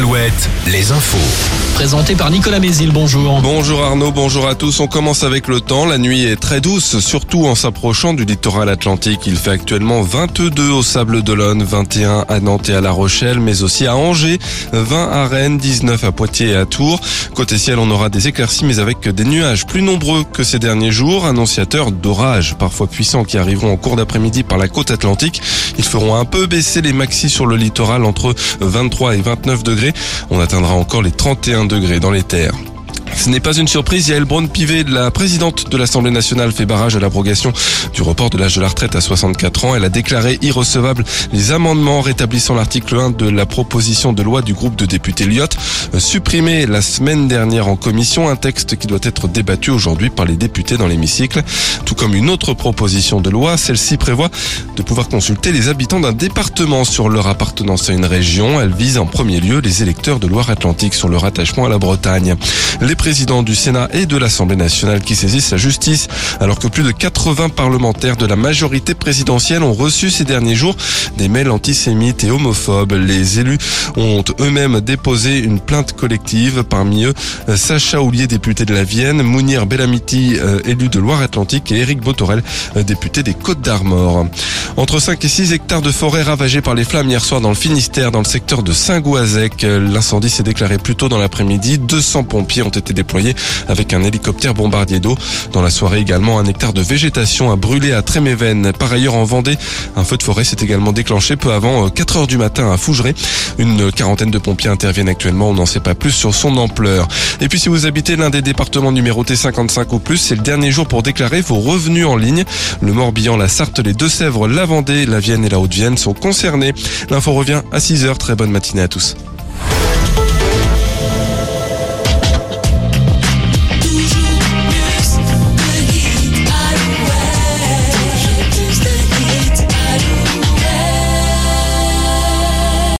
Alouette, les infos. Présenté par Nicolas Mézil, bonjour. Bonjour Arnaud, bonjour à tous. On commence avec le temps. La nuit est très douce, surtout en s'approchant du littoral atlantique. Il fait actuellement 22 au Sable d'Olonne, 21 à Nantes et à La Rochelle, mais aussi à Angers, 20 à Rennes, 19 à Poitiers et à Tours. Côté ciel, on aura des éclaircies, mais avec des nuages plus nombreux que ces derniers jours, annonciateurs d'orages parfois puissants qui arriveront en cours d'après-midi par la côte atlantique. Ils feront un peu baisser les maxis sur le littoral entre 23 et 29 degrés. On atteindra encore les 31 degrés dans les terres. Ce n'est pas une surprise, Yael Braun-Pivet, la présidente de l'Assemblée nationale, fait barrage à l'abrogation du report de l'âge de la retraite à 64 ans. Elle a déclaré irrecevable les amendements rétablissant l'article 1 de la proposition de loi du groupe de députés Lyot, supprimé la semaine dernière en commission, un texte qui doit être débattu aujourd'hui par les députés dans l'hémicycle, tout comme une autre proposition de loi. Celle-ci prévoit de pouvoir consulter les habitants d'un département sur leur appartenance à une région. Elle vise en premier lieu les électeurs de Loire-Atlantique sur leur attachement à la Bretagne. Président du Sénat et de l'Assemblée nationale qui saisissent la justice, alors que plus de 80 parlementaires de la majorité présidentielle ont reçu ces derniers jours des mails antisémites et homophobes. Les élus ont eux-mêmes déposé une plainte collective, parmi eux Sacha Houlier, député de la Vienne, Mounir Bellamiti, euh, élu de Loire-Atlantique, et Éric Botorel, euh, député des Côtes d'Armor. Entre 5 et 6 hectares de forêt ravagés par les flammes hier soir dans le Finistère, dans le secteur de Saint-Gouazec. L'incendie s'est déclaré plus tôt dans l'après-midi. 200 pompiers ont été déployé avec un hélicoptère bombardier d'eau. Dans la soirée également, un hectare de végétation a brûlé à Tréméven. Par ailleurs, en Vendée, un feu de forêt s'est également déclenché peu avant 4 euh, heures du matin à Fougeray. Une quarantaine de pompiers interviennent actuellement. On n'en sait pas plus sur son ampleur. Et puis, si vous habitez l'un des départements numérotés 55 ou plus, c'est le dernier jour pour déclarer vos revenus en ligne. Le Morbihan, la Sarthe, les Deux-Sèvres, la Vendée, la Vienne et la Haute-Vienne sont concernés. L'info revient à 6 heures. Très bonne matinée à tous.